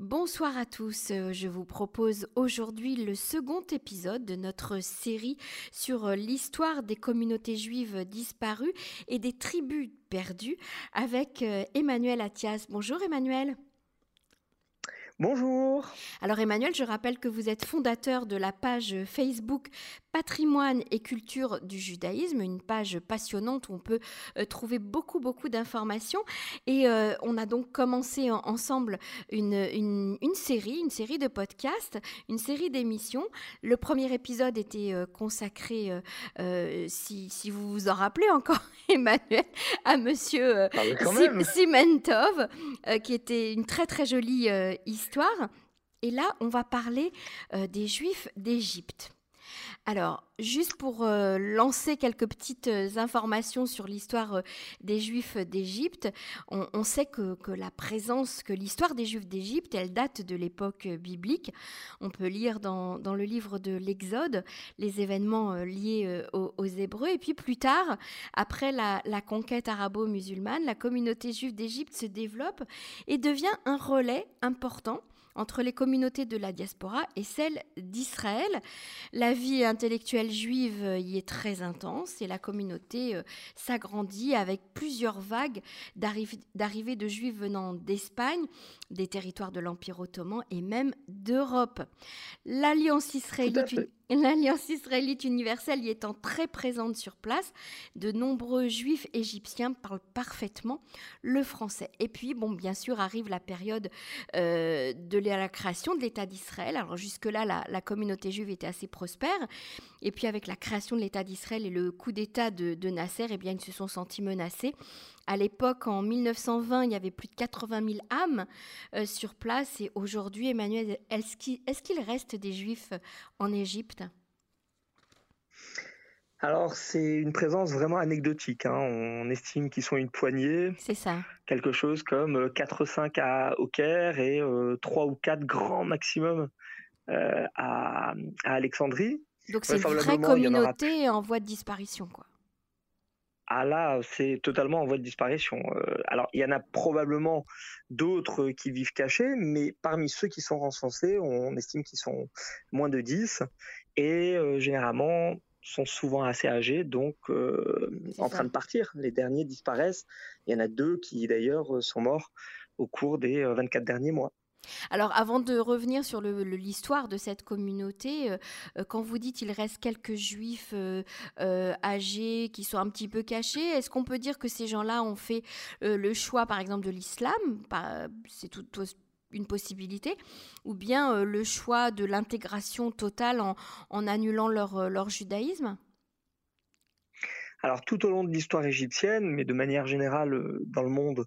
Bonsoir à tous, euh, je vous propose aujourd'hui le second épisode de notre série sur euh, l'histoire des communautés juives disparues et des tribus perdues avec euh, Emmanuel Attias. Bonjour Emmanuel. Bonjour. Alors Emmanuel, je rappelle que vous êtes fondateur de la page Facebook Patrimoine et culture du judaïsme, une page passionnante où on peut euh, trouver beaucoup beaucoup d'informations. Et euh, on a donc commencé ensemble une, une, série, une série de podcasts, une série d'émissions. Le premier épisode était euh, consacré, si, si, vous vous en rappelez encore, Emmanuel, à Monsieur ah, Simentov, qui était une très très jolie histoire et là, on va parler euh, des Juifs d'Égypte. Alors, juste pour euh, lancer quelques petites euh, informations sur l'histoire euh, des Juifs d'Égypte, on, sait que, la présence, que l'histoire des Juifs d'Égypte, elle date de l'époque biblique. On peut lire dans, le livre de l'Exode les événements liés aux, Hébreux. Et puis plus tard, après la, la conquête arabo-musulmane, la communauté juive d'Égypte se développe et devient un relais important entre les communautés de la diaspora et celle d'Israël. La vie intellectuelle juive y est très intense et la communauté euh, s'agrandit avec plusieurs vagues d'arrivées de juifs venant d'Espagne, des territoires de l'Empire ottoman et même d'Europe. L'Alliance israélite L'Alliance israélite universelle y étant très présente sur place, de nombreux juifs égyptiens parlent parfaitement le français. Et puis, bon, bien sûr, arrive la période euh, de la création de l'État d'Israël. Alors jusque-là, la, communauté juive était assez prospère. Et puis avec la création de l'État d'Israël et le coup d'État de, Nasser, eh ils se sont sentis menacés. À l'époque, en 1920, il y avait plus de 80 000 âmes euh, sur place. Et aujourd'hui, Emmanuel, est-ce qu'il reste des juifs en Égypte? Alors, c'est une présence vraiment anecdotique. Hein. On estime qu'ils sont une poignée. C'est ça. Quelque chose comme 4 ou 5 à, au Caire et 3 euh, ou 4 grands maximum euh, à, Alexandrie. Donc, c'est une vraie communauté en voie de disparition, quoi. Ah là, c'est totalement en voie de disparition. Euh, alors, il y en a probablement d'autres qui vivent cachés, mais parmi ceux qui sont recensés, on estime qu'ils sont moins de 10. Et généralement, sont souvent assez âgés, donc euh, en train de partir. Les derniers disparaissent. Il y en a deux qui d'ailleurs euh, sont morts au cours des 24 euh, derniers mois. Alors, avant de revenir sur l'histoire de cette communauté, quand vous dites qu'il reste quelques juifs âgés qui sont un petit peu cachés, est-ce qu'on peut dire que ces gens-là ont fait le choix, par exemple, de l'islam? C'est une possibilité, ou bien euh, le choix de l'intégration totale en, annulant euh, leur, judaïsme? Alors tout au long de l'histoire égyptienne, mais de manière générale euh, dans le monde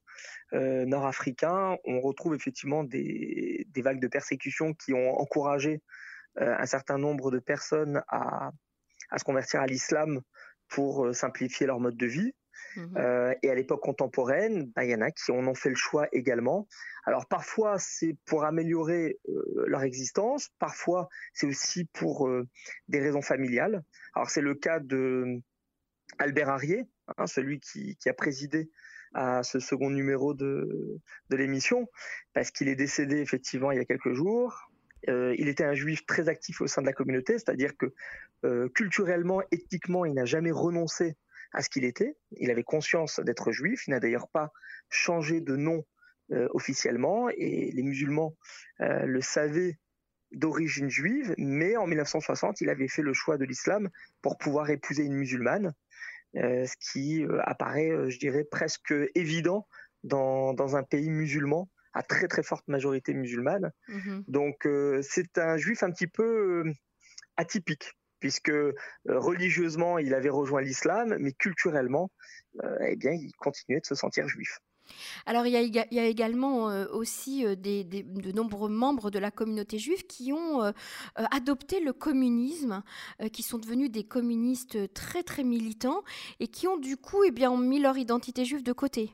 nord-africain, on retrouve effectivement des, des, vagues de persécution qui ont encouragé un certain nombre de personnes à, à se convertir à l'islam pour simplifier leur mode de vie. Mmh euh, et à l'époque contemporaine, bah, il y en a qui en ont fait le choix également. Alors parfois c'est pour améliorer euh, leur existence, parfois c'est aussi pour euh, des raisons familiales. Alors c'est le cas de Albert Arrier, hein, celui qui, a présidé à ce second numéro de, l'émission, parce qu'il est décédé effectivement il y a quelques jours. il était un juif très actif au sein de la communauté, c'est-à-dire que culturellement, ethniquement, il n'a jamais renoncé à ce qu'il était. Il avait conscience d'être juif. Il n'a d'ailleurs pas changé de nom euh, officiellement et les musulmans euh, le savaient d'origine juive, mais en 1960, il avait fait le choix de l'islam pour pouvoir épouser une musulmane, euh, ce qui apparaît, je dirais, presque évident dans, dans, un pays musulman à très très forte majorité musulmane. Mm-hmm. Donc c'est un juif un petit peu atypique puisque euh, religieusement il avait rejoint l'islam, mais culturellement, euh, eh bien, il continuait de se sentir juif. Alors il y a, également euh, aussi de nombreux membres de la communauté juive qui ont adopté le communisme, qui sont devenus des communistes très très militants et qui ont du coup eh bien, mis leur identité juive de côté.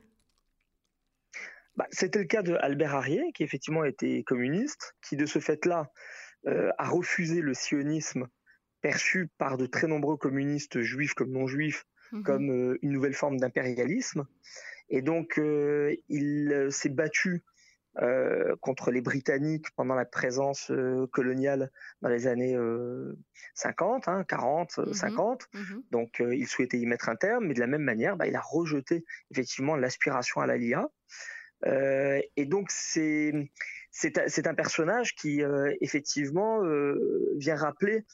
Bah, c'était le cas de Albert Arrier, qui effectivement était communiste, qui de ce fait-là a refusé le sionisme perçu par de très nombreux communistes juifs comme non juifs mmh comme euh, une nouvelle forme d'impérialisme. Et donc, euh, il euh, s'est battu euh, contre les Britanniques pendant la présence euh, coloniale dans les années 50, 40, 50. Donc il souhaitait y mettre un terme, mais de la même manière, bah, il a rejeté effectivement l'aspiration à la LIA. et donc c'est c'est un personnage qui effectivement vient rappeler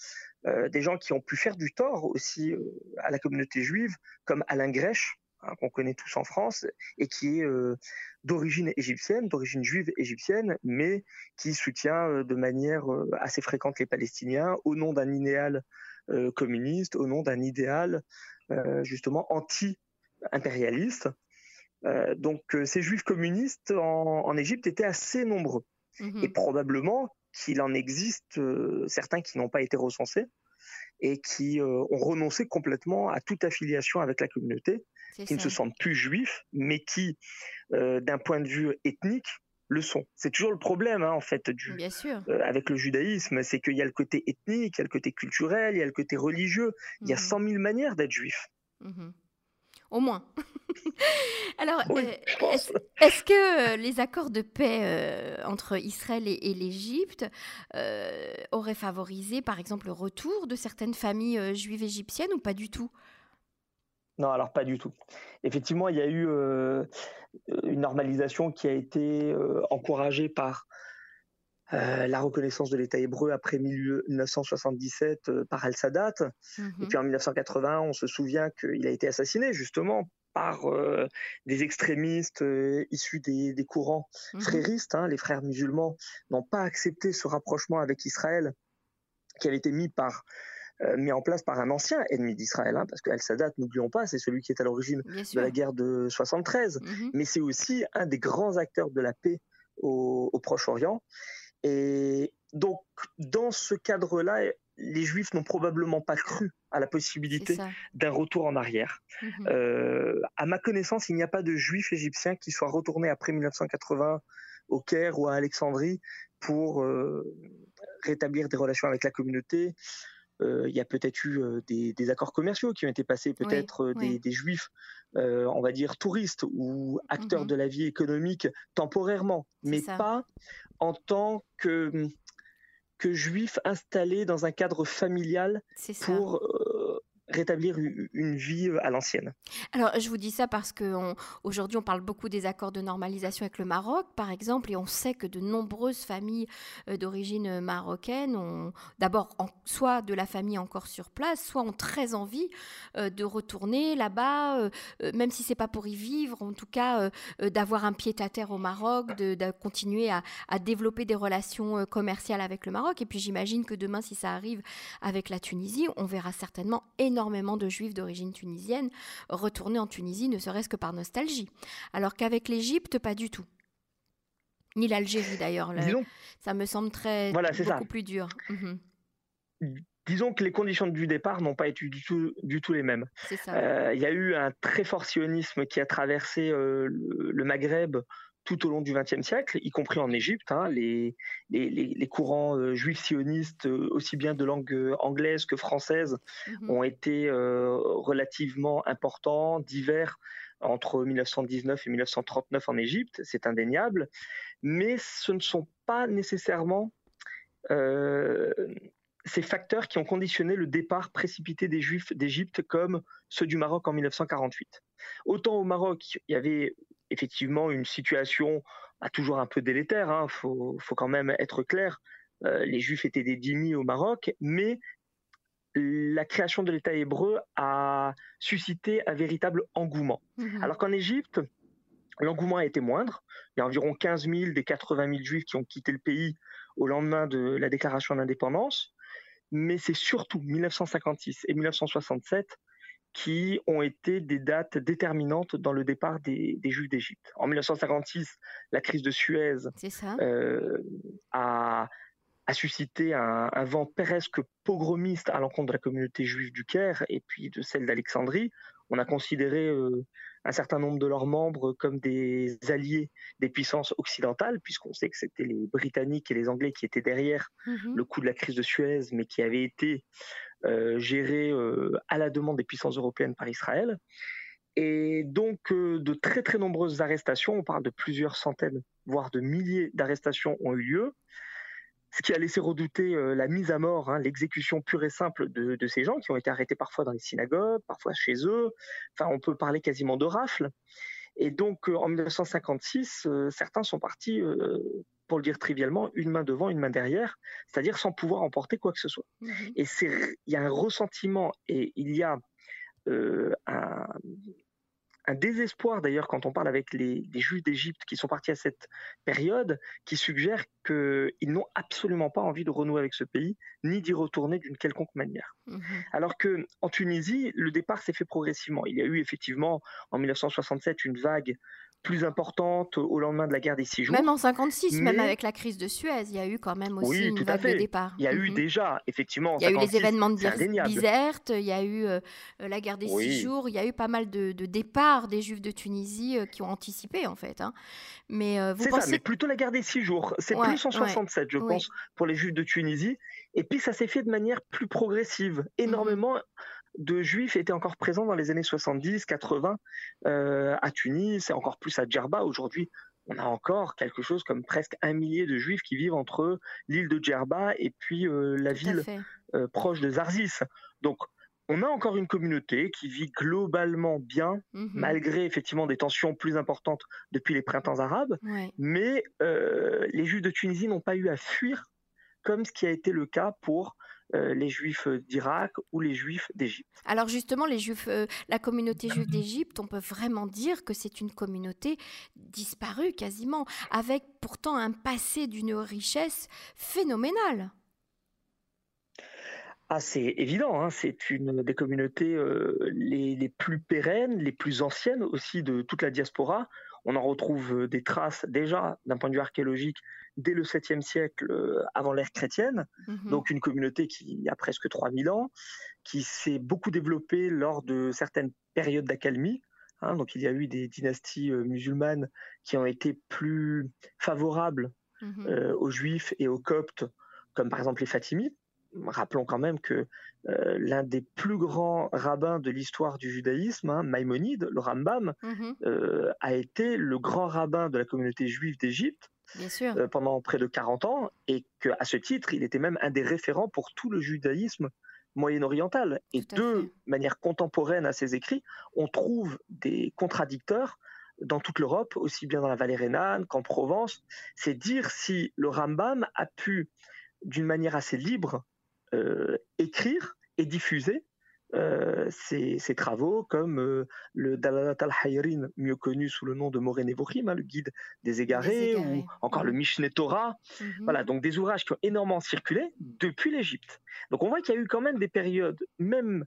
des gens qui ont pu faire du tort aussi à la communauté juive, comme Alain Grèche, Hein, qu'on connaît tous en France et qui est euh, d'origine égyptienne, d'origine juive égyptienne, mais qui soutient euh, de manière euh, assez fréquente les Palestiniens au nom d'un idéal communiste, au nom d'un idéal justement anti-impérialiste. donc ces juifs communistes en, Égypte étaient assez nombreux. Mmh et probablement qu'il en existe certains qui n'ont pas été recensés et qui ont renoncé complètement à toute affiliation avec la communauté qui ne se sentent plus juifs, mais qui, euh, d'un point de vue ethnique, le sont. C'est toujours le problème, hein, en fait, du, euh, avec le judaïsme, c'est qu'il y a le côté ethnique, il y a le côté culturel, il y a le côté religieux. Il y a 100 mmh 000 manières d'être juif. Mmh Au moins. Alors, euh, est-ce que les accords de paix entre Israël et, et l'Égypte auraient favorisé, par exemple, le retour de certaines familles juives égyptiennes ou pas du tout? Non, alors pas du tout. Effectivement, il y a eu euh, une normalisation qui a été euh, encouragée par euh, la reconnaissance de l'État hébreu après 1977 par Al-Sadat. Mmh Et puis en 1980, on se souvient qu'il a été assassiné justement par des extrémistes issus des, courants mmh fréristes. Hein. Les frères musulmans n'ont pas accepté ce rapprochement avec Israël qui avait été mis par mis en place par un ancien ennemi d'Israël, hein, parce que Al-Sadat, n'oublions pas, c'est celui qui est à l'origine de la guerre de 73, mhm. mais c'est aussi un des grands acteurs de la paix au, Proche-Orient. Et donc, dans ce cadre-là, les Juifs n'ont probablement pas cru à la possibilité d'un retour en arrière. Mhm. Euh, à ma connaissance, il n'y a pas de Juifs égyptiens qui soient retournés après 1980 au Caire ou à Alexandrie pour euh, rétablir des relations avec la communauté. Euh, il y a peut-être eu euh, des, accords commerciaux qui ont été passés, peut-être euh, des, juifs, on va dire touristes ou acteurs mmh de la vie économique temporairement, mais pas en tant que, que juifs installés dans un cadre familial pour rétablir une vie euh, à l'ancienne. Alors, je vous dis ça parce qu'aujourd'hui, on, parle beaucoup des accords de normalisation avec le Maroc, par exemple, et on sait que de nombreuses familles euh, d'origine marocaine ont d'abord soit de la famille encore sur place, soit ont très envie euh, de retourner là-bas, même si c'est pas pour y vivre, en tout cas d'avoir un pied à terre au Maroc, de, de continuer à, à, développer des relations commerciales avec le Maroc. Et puis, j'imagine que demain, si ça arrive avec la Tunisie, on verra certainement énormément énormément de juifs d'origine tunisienne retourner en Tunisie, ne serait-ce que par nostalgie. Alors qu'avec l'Égypte, pas du tout. Ni l'Algérie d'ailleurs. Ça me semble très beaucoup plus dur. Mhm. disons que les conditions du départ n'ont pas été du tout, du tout les mêmes. Euh, il y a eu un très fort sionisme qui a traversé euh, le, Maghreb tout au long du XXe siècle, y compris en Égypte. Hein, les, les, courants euh, juifs sionistes, euh, aussi bien de langue euh, anglaise que française, mhm. ont été relativement importants, divers entre 1919 et 1939 en Égypte, c'est indéniable, mais ce ne sont pas nécessairement ces facteurs qui ont conditionné le départ précipité des Juifs d'Égypte comme ceux du Maroc en 1948. Autant au Maroc, il y avait effectivement une situation bah, toujours un peu délétère, il hein. faut, quand même être clair, euh, les Juifs étaient des dhimmis au Maroc, mais la création de l'État hébreu a suscité un véritable engouement. Mmh Alors qu'en Égypte, l'engouement a été moindre. Il y a environ 15 000 des 80 000 Juifs qui ont quitté le pays au lendemain de la déclaration d'indépendance mais c'est surtout 1956 et 1967 qui ont été des dates déterminantes dans le départ des, Juifs d'Égypte. En 1956, la crise de Suez euh, a, suscité un, vent presque pogromiste à l'encontre de la communauté juive du Caire et puis de celle d'Alexandrie. On a considéré euh, un certain nombre de leurs membres comme des alliés des puissances occidentales, puisqu'on sait que c'était les Britanniques et les Anglais qui étaient derrière mmh le coup de la crise de Suez, mais qui avaient été euh, gérés euh, à la demande des puissances européennes par Israël. Et donc, de très très nombreuses arrestations, on parle de plusieurs centaines, voire de milliers d'arrestations ont eu lieu, ce qui a laissé redouter la mise à mort, hein, l'exécution pure et simple de, de, ces gens qui ont été arrêtés parfois dans les synagogues, parfois chez eux. Enfin, on peut parler quasiment de rafles. Et donc, en 1956, certains sont partis pour le dire trivialement, une main devant, une main derrière, c'est-à-dire sans pouvoir emporter quoi que ce soit. Mmh et c'est, il y a un ressentiment et il y a euh, un, un désespoir d'ailleurs quand on parle avec les, juifs d'Égypte qui sont partis à cette période, qui suggèrent qu'ils n'ont absolument pas envie de renouer avec ce pays, ni d'y retourner d'une quelconque manière. Mmh Alors que en Tunisie, le départ s'est fait progressivement. Il y a eu effectivement en 1967 une vague plus importante au lendemain de la guerre des six jours. Même en 56, même avec la crise de Suez, il y a eu quand même aussi une vague de départ. Il y a eu mhm. déjà, effectivement. il y a eu les événements de Bizerte, il y a eu euh, la guerre des six jours, il y a eu pas mal de, départs des Juifs de Tunisie euh, qui ont anticipé en fait. Hein. Mais euh, vous pensez... ça, mais plutôt la guerre des six jours. C'est plus en 67, je pense, pour les Juifs de Tunisie. Et puis ça s'est fait de manière plus progressive. Mhm. Énormément de juifs étaient encore présents dans les années 70, 80 euh, à Tunis et encore plus à Djerba. Aujourd'hui, on a encore quelque chose comme presque un millier de juifs qui vivent entre l'île de Djerba et puis euh, la ville euh, proche de Zarzis. Donc, on a encore une communauté qui vit globalement bien, mhm. malgré effectivement des tensions plus importantes depuis les printemps arabes. Mais les juifs de Tunisie n'ont pas eu à fuir comme ce qui a été le cas pour les juifs d'Irak ou les juifs d'Égypte. Alors justement, les juifs, euh, la communauté juive d'Égypte, on peut vraiment dire que c'est une communauté disparue quasiment, avec pourtant un passé d'une richesse phénoménale. Ah, c'est évident, hein, c'est une des communautés euh, les, les, plus pérennes, les plus anciennes aussi de toute la diaspora. On en retrouve des traces déjà d'un point de vue archéologique dès le 7e siècle euh, avant l'ère chrétienne, mhm. donc une communauté qui a presque 3000 ans, qui s'est beaucoup développée lors de certaines périodes d'accalmie. Hein. donc il y a eu des dynasties euh, musulmanes qui ont été plus favorables mhm. euh, aux juifs et aux coptes, comme par exemple les Fatimides. Rappelons quand même que l'un des plus grands rabbins de l'histoire du judaïsme, hein, Maïmonide, le Rambam, mhm. a été le grand rabbin de la communauté juive d'Égypte euh, pendant près de 40 ans, et qu'à ce titre, il était même un des référents pour tout le judaïsme moyen-oriental. Et de manière contemporaine à ses écrits, on trouve des contradicteurs dans toute l'Europe, aussi bien dans la vallée rhénane qu'en Provence. C'est dire si le Rambam a pu, d'une manière assez libre, euh, écrire et diffuser euh, ses, travaux, comme euh, le Dalalat al-Hayrin, mieux connu sous le nom de Moré Nevochim, hein, le guide des égarés, ou encore le Mishneh Torah. Mhm. Voilà, donc des ouvrages qui ont énormément circulé depuis l'Égypte. Donc on voit qu'il y a eu quand même des périodes, même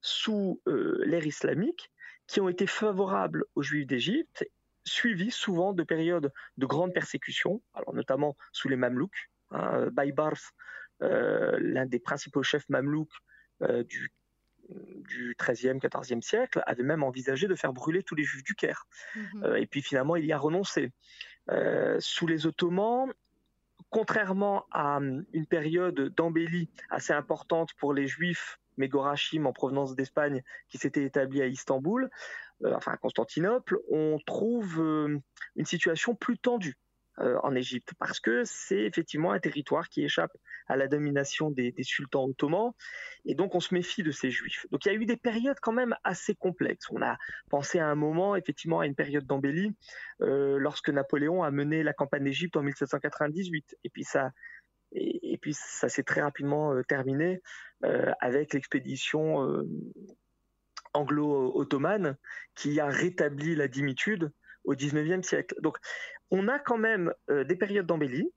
sous euh, l'ère islamique, qui ont été favorables aux Juifs d'Égypte, suivies souvent de périodes de grandes persécutions, alors notamment sous les Mamelouks. Hein, Baïbarf, l'un des principaux chefs mamelouks du du XIIIe, XIVe siècle avait même envisagé de faire brûler tous les juifs du Caire. Mhm. Euh, et puis finalement, il y a renoncé. Euh, sous les Ottomans, contrairement à hum, une période d'embellie assez importante pour les juifs Mégorachim en provenance d'Espagne qui s'était établi à Istanbul, euh, enfin à Constantinople, on trouve une situation plus tendue. Euh, en Égypte, parce que c'est effectivement un territoire qui échappe à la domination des, sultans ottomans, et donc on se méfie de ces juifs. Donc il y a eu des périodes quand même assez complexes. On a pensé à un moment, effectivement, à une période d'embellie, euh, lorsque Napoléon a mené la campagne d'Égypte en 1798, et puis ça et, puis ça s'est très rapidement euh, terminé avec l'expédition anglo-ottomane qui a rétabli la dimitude au 19e siècle. Donc on a quand même euh, des périodes d'embellie,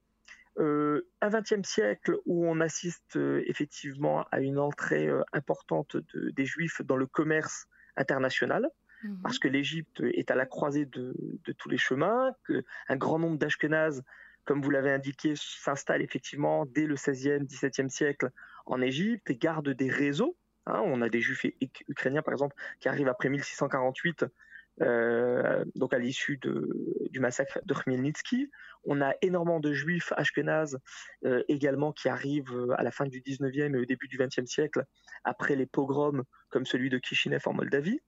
euh, un 20e siècle où on assiste euh, effectivement à une entrée importante des juifs dans le commerce international, mhm. parce que l'Égypte est à la croisée de, tous les chemins, qu'un grand nombre d'Ashkenazes, comme vous l'avez indiqué, s'installent effectivement dès le 16e, 17e siècle en Égypte et gardent des réseaux. Hein. on a des juifs ukrainiens, par exemple, qui arrivent après 1648 euh, donc à l'issue du massacre de Khmelnytsky. On a énormément de juifs ashkénazes euh, également qui arrivent euh, à la fin du 19e et au début du 20e siècle après les pogroms comme celui de Kishinev en Moldavie.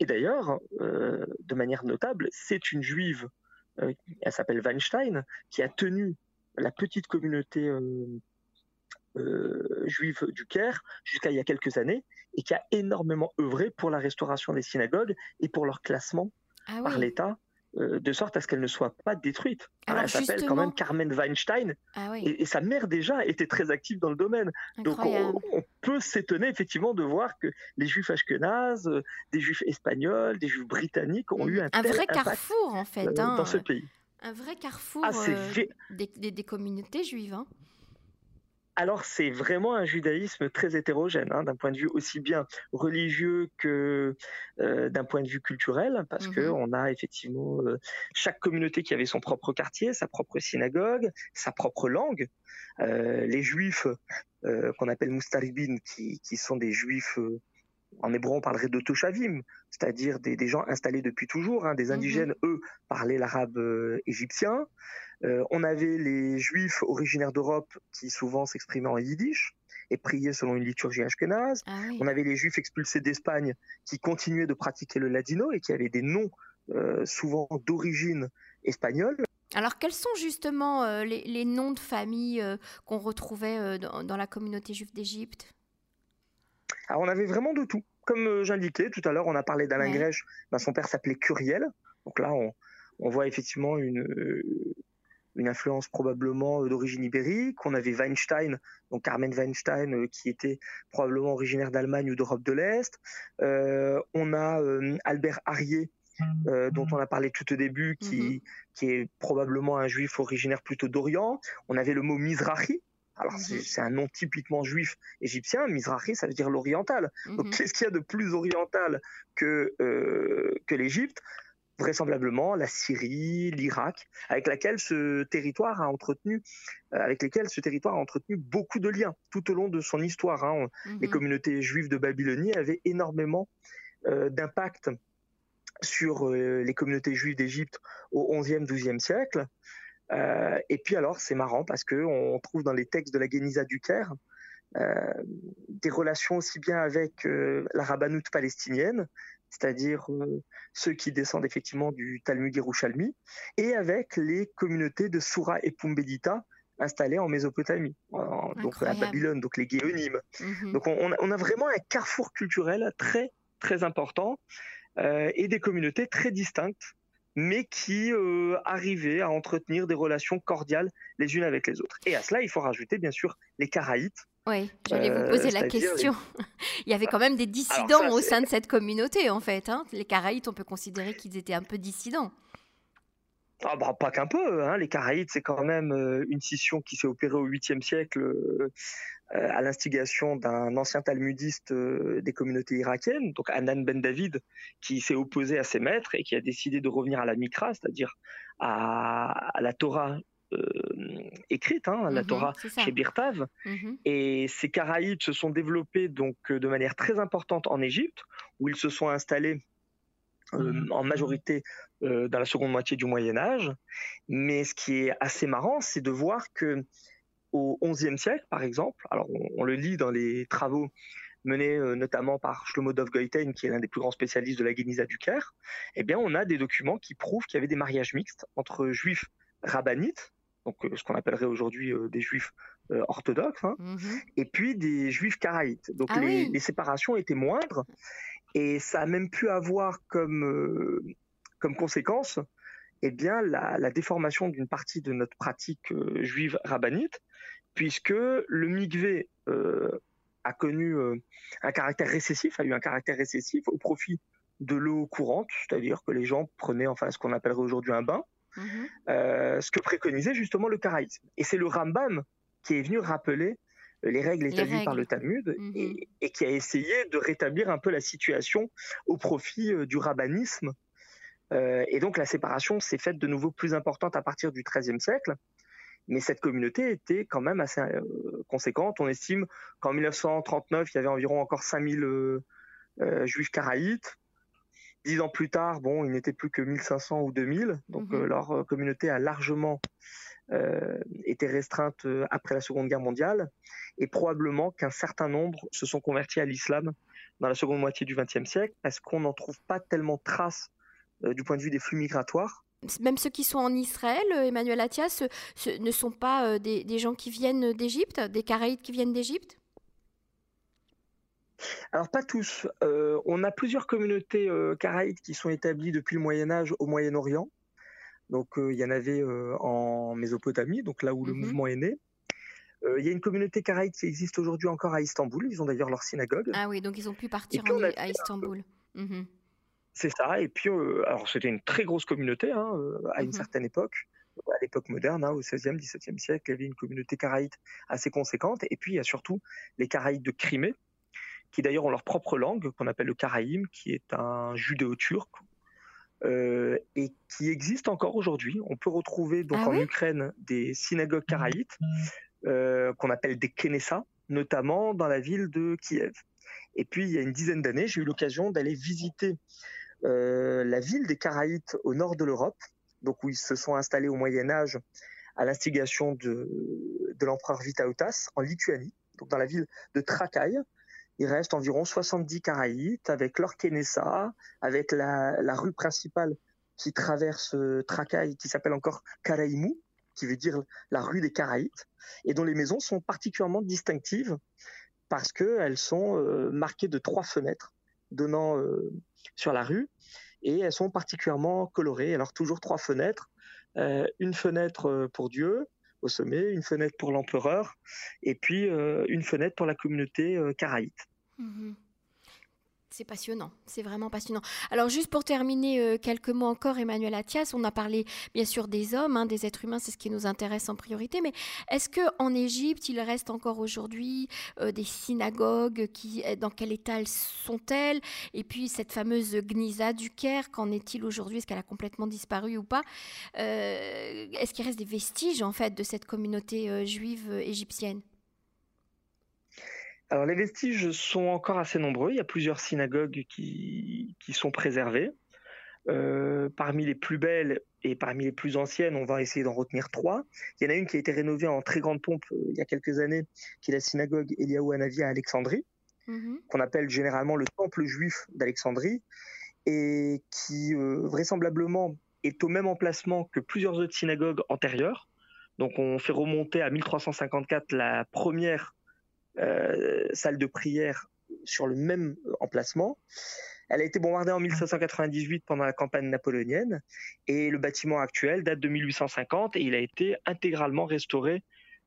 Et d'ailleurs, de manière notable, c'est une juive, elle s'appelle Weinstein, qui a tenu la petite communauté juive du Caire jusqu'à il y a quelques années et qui a énormément œuvré pour la restauration des synagogues et pour leur classement ah par l'État euh, de sorte à ce qu'elle ne soit pas détruite. elle s'appelle quand même Carmen Weinstein ah et, sa mère déjà était très active dans le domaine. Donc on, peut s'étonner effectivement de voir que les juifs ashkénazes, euh, des juifs espagnols, des juifs britanniques ont eu un, un vrai carrefour en fait euh, hein. dans ce pays. Un vrai carrefour ah, des, des, communautés juives. Hein alors c'est vraiment un judaïsme très hétérogène, hein, d'un point de vue aussi bien religieux que euh, d'un point de vue culturel, parce qu'on que mmh on a effectivement euh, chaque communauté qui avait son propre quartier, sa propre synagogue, sa propre langue. Euh, les juifs qu'on appelle moustaribin, qui, qui, sont des juifs en hébreu, on parlerait de Toshavim, c'est-à-dire des, gens installés depuis toujours. Hein, des mmh indigènes, eux, parlaient l'arabe égyptien. Euh, on avait les juifs originaires d'Europe qui souvent s'exprimaient en yiddish et priaient selon une liturgie ashkénaze. Ah on avait les juifs expulsés d'Espagne qui continuaient de pratiquer le ladino et qui avaient des noms euh, souvent d'origine espagnole. Alors, quels sont justement euh, les, noms de famille qu'on retrouvait dans, la communauté juive d'Égypte? Alors, on avait vraiment de tout. Comme j'indiquais tout à l'heure, on a parlé d'Alain Grèche. Ben, son père s'appelait Curiel. Donc là, on voit effectivement une, une influence probablement euh, d'origine ibérique. On avait Weinstein, donc Carmen Weinstein, euh, qui était probablement originaire d'Allemagne ou d'Europe de l'Est. Euh, on a Albert Harrier, dont on a parlé tout au début, qui, mhm. qui est probablement un juif originaire plutôt d'Orient. On avait le mot Mizrahi. Alors, mhm. c'est un nom typiquement juif égyptien. Mizrahi, ça veut dire l'oriental. Donc, mhm. qu'est-ce qu'il y a de plus oriental que, que l'Égypte? Vraisemblablement la Syrie, l'Irak, avec laquelle ce territoire a entretenu, euh, avec lesquels ce territoire a entretenu beaucoup de liens tout au long de son histoire. Hein. Les mhm. communautés juives de Babylonie avaient énormément euh, d'impact sur euh, les communautés juives d'Égypte au XIe, XIIe siècle. et puis alors, c'est marrant parce que on trouve dans les textes de la Guéniza du Caire des relations aussi bien avec la rabbanoute palestinienne c'est-à-dire euh, ceux qui descendent effectivement du Talmud Yerushalmi, et avec les communautés de Soura et Pumbedita installées en Mésopotamie, donc à Babylone, donc les Guéonimes. Mhm. Donc on, a vraiment un carrefour culturel très très important euh, et des communautés très distinctes mais qui euh, arrivaient à entretenir des relations cordiales les unes avec les autres. Et à cela, il faut rajouter bien sûr les Karaïtes, oui, j'allais vous poser la question. Il y avait quand même des dissidents au sein de cette communauté, en fait. Hein. Les Caraïtes, on peut considérer qu'ils étaient un peu dissidents. Ah bah, pas qu'un peu. Hein. Les Caraïtes, c'est quand même euh, une scission qui s'est opérée au 8e siècle euh, à l'instigation d'un ancien talmudiste euh, des communautés irakiennes, donc Anan Ben David, qui s'est opposé à ses maîtres et qui a décidé de revenir à la Mikra, c'est-à-dire à, la Torah euh, écrite, hein, la mhm, Torah chez Birtav. Mhm. Et ces Caraïbes se sont développés donc euh, de manière très importante en Égypte, où ils se sont installés euh, mhm. en majorité dans la seconde moitié du Moyen Âge. Mais ce qui est assez marrant, c'est de voir que au XIe siècle, par exemple, alors on, le lit dans les travaux menés notamment par Shlomo Dov Goiten, qui est l'un des plus grands spécialistes de la Guéniza du Caire, eh bien, on a des documents qui prouvent qu'il y avait des mariages mixtes entre juifs rabbinites donc euh, ce qu'on appellerait aujourd'hui euh, des juifs euh, orthodoxes, hein, mmh et puis des juifs karaïtes. Donc ah les, séparations étaient moindres, et ça a même pu avoir comme, comme conséquence eh bien, la, déformation d'une partie de notre pratique juive rabbinite, puisque le mikvé a connu un caractère récessif, a eu un caractère récessif au profit de l'eau courante, c'est-à-dire que les gens prenaient enfin ce qu'on appellerait aujourd'hui un bain, Mhm. Euh, ce que préconisait justement le karaïsme. Et c'est le Rambam qui est venu rappeler euh, les règles établies par le Talmud mhm. et, qui a essayé de rétablir un peu la situation au profit euh, du rabbinisme. et donc la séparation s'est faite de nouveau plus importante à partir du XIIIe siècle. Mais cette communauté était quand même assez conséquente. On estime qu'en 1939, il y avait environ encore 5000 juifs karaïtes. Dix ans plus tard, bon, il n'était plus que 1500 ou 2000, donc mhm. euh, leur euh, communauté a largement euh, été restreinte après la Seconde Guerre mondiale, et probablement qu'un certain nombre se sont convertis à l'islam dans la seconde moitié du XXe siècle parce qu'on n'en trouve pas tellement trace du point de vue des flux migratoires. Même ceux qui sont en Israël, Emmanuel Attias, ne sont pas des, des gens qui viennent d'Égypte, des Caraïdes qui viennent d'Égypte? Alors pas tous. Euh, on a plusieurs communautés euh, caraïdes qui sont établies depuis le Moyen Âge au Moyen-Orient. Donc euh, il y en avait en Mésopotamie, donc là où le mhm. mouvement est né. Il y a une communauté caraïde qui existe aujourd'hui encore à Istanbul. Ils ont d'ailleurs leur synagogue. Ah oui, donc ils ont pu partir à Istanbul. Mhm. C'est ça. Et puis, alors c'était une très grosse communauté hein, à une mhm. certaine époque. À l'époque moderne, hein, au XVIe, XVIIe siècle, il y avait une communauté caraïde assez conséquente. Et puis, il y a surtout les Caraïdes de Crimée, qui d'ailleurs ont leur propre langue, qu'on appelle le karaïm, qui est un judéo-turc, euh, et qui existe encore aujourd'hui. On peut retrouver donc ah en Ukraine des synagogues karaïtes, euh, qu'on appelle des Kenessa, notamment dans la ville de Kiev. Et puis, il y a une dizaine d'années, j'ai eu l'occasion d'aller visiter euh, la ville des Karaïtes au nord de l'Europe, donc où ils se sont installés au Moyen Âge à l'instigation de, de l'empereur Vytautas en Lituanie, donc dans la ville de Trakai, il reste environ 70 Caraïtes avec leur Kenessa, avec la, rue principale qui traverse euh, qui s'appelle encore Karaïmou, qui veut dire la rue des Caraïtes, et dont les maisons sont particulièrement distinctives parce qu'elles sont euh, marquées de trois fenêtres donnant euh, sur la rue, et elles sont particulièrement colorées. Alors toujours trois fenêtres, une fenêtre pour Dieu, au sommet, une fenêtre pour l'empereur, et puis euh, une fenêtre pour la communauté euh, caraïte. Mhm. C'est passionnant, c'est vraiment passionnant. Alors juste pour terminer, euh, quelques mots encore, Emmanuel Attias, on a parlé bien sûr des hommes, hein, des êtres humains, c'est ce qui nous intéresse en priorité, mais est-ce qu'en Égypte, il reste encore aujourd'hui euh, des synagogues qui, euh, Dans quel état sont-elles? Et puis cette fameuse Gnisa du Caire, qu'en est-il aujourd'hui? Est-ce qu'elle a complètement disparu ou pas? Est-ce qu'il reste des vestiges en fait de cette communauté juive égyptienne? Alors les vestiges sont encore assez nombreux. Il y a plusieurs synagogues qui, qui sont préservées. Euh, parmi les plus belles et parmi les plus anciennes, on va essayer d'en retenir trois. Il y en a une qui a été rénovée en très grande pompe euh, il y a quelques années, qui est la synagogue Eliaou Hanavi à Alexandrie, mhm. qu'on appelle généralement le temple juif d'Alexandrie, et qui euh, vraisemblablement est au même emplacement que plusieurs autres synagogues antérieures. Donc on fait remonter à 1354 la première salle de prière sur le même emplacement. Elle a été bombardée en 1798 pendant la campagne napoléonienne et le bâtiment actuel date de 1850 et il a été intégralement restauré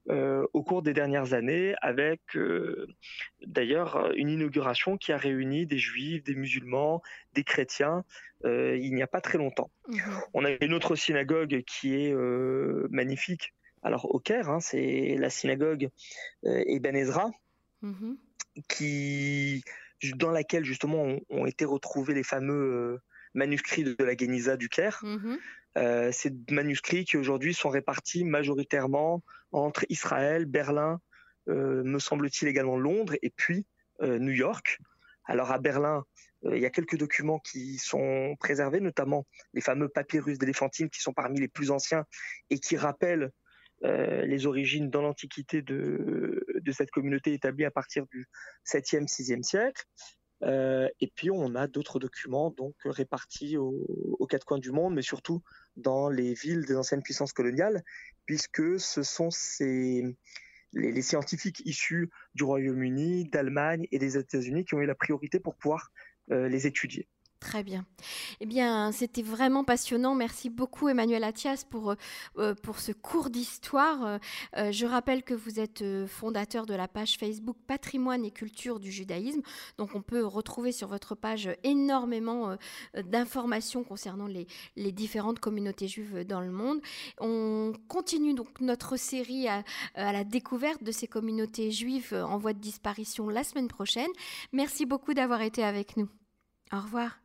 euh, au cours des dernières années avec euh, d'ailleurs une inauguration qui a réuni des juifs, des musulmans, des chrétiens il n'y a pas très longtemps. Mmh On a une autre synagogue qui est magnifique alors au Caire, hein, c'est la synagogue euh, Eben Ezra, qui, dans laquelle justement ont, été retrouvés les fameux euh, manuscrits de la Geniza du Caire. Mmh euh, ces manuscrits qui aujourd'hui sont répartis majoritairement entre Israël, Berlin, me semble-t-il également Londres et puis New York. Alors à Berlin, il y a quelques documents qui sont préservés, notamment les fameux papyrus d'éléphantine qui sont parmi les plus anciens et qui rappellent euh, les origines dans l'Antiquité de, cette communauté établie à partir du 7e, 6e siècle. Euh, et puis on a d'autres documents donc répartis aux, quatre coins du monde, mais surtout dans les villes des anciennes puissances coloniales, puisque ce sont ces, les, scientifiques issus du Royaume-Uni, d'Allemagne et des États-Unis qui ont eu la priorité pour pouvoir euh, les étudier. Très bien. Eh bien, c'était vraiment passionnant. Merci beaucoup, Emmanuel Attias, pour, euh, euh, pour ce cours d'histoire. Euh, je rappelle que vous êtes fondateur de la page Facebook Patrimoine et culture du judaïsme. Donc, on peut retrouver sur votre page énormément d'informations concernant les, les, différentes communautés juives dans le monde. On continue donc notre série à, à la découverte de ces communautés juives en voie de disparition la semaine prochaine. Merci beaucoup d'avoir été avec nous. Au revoir.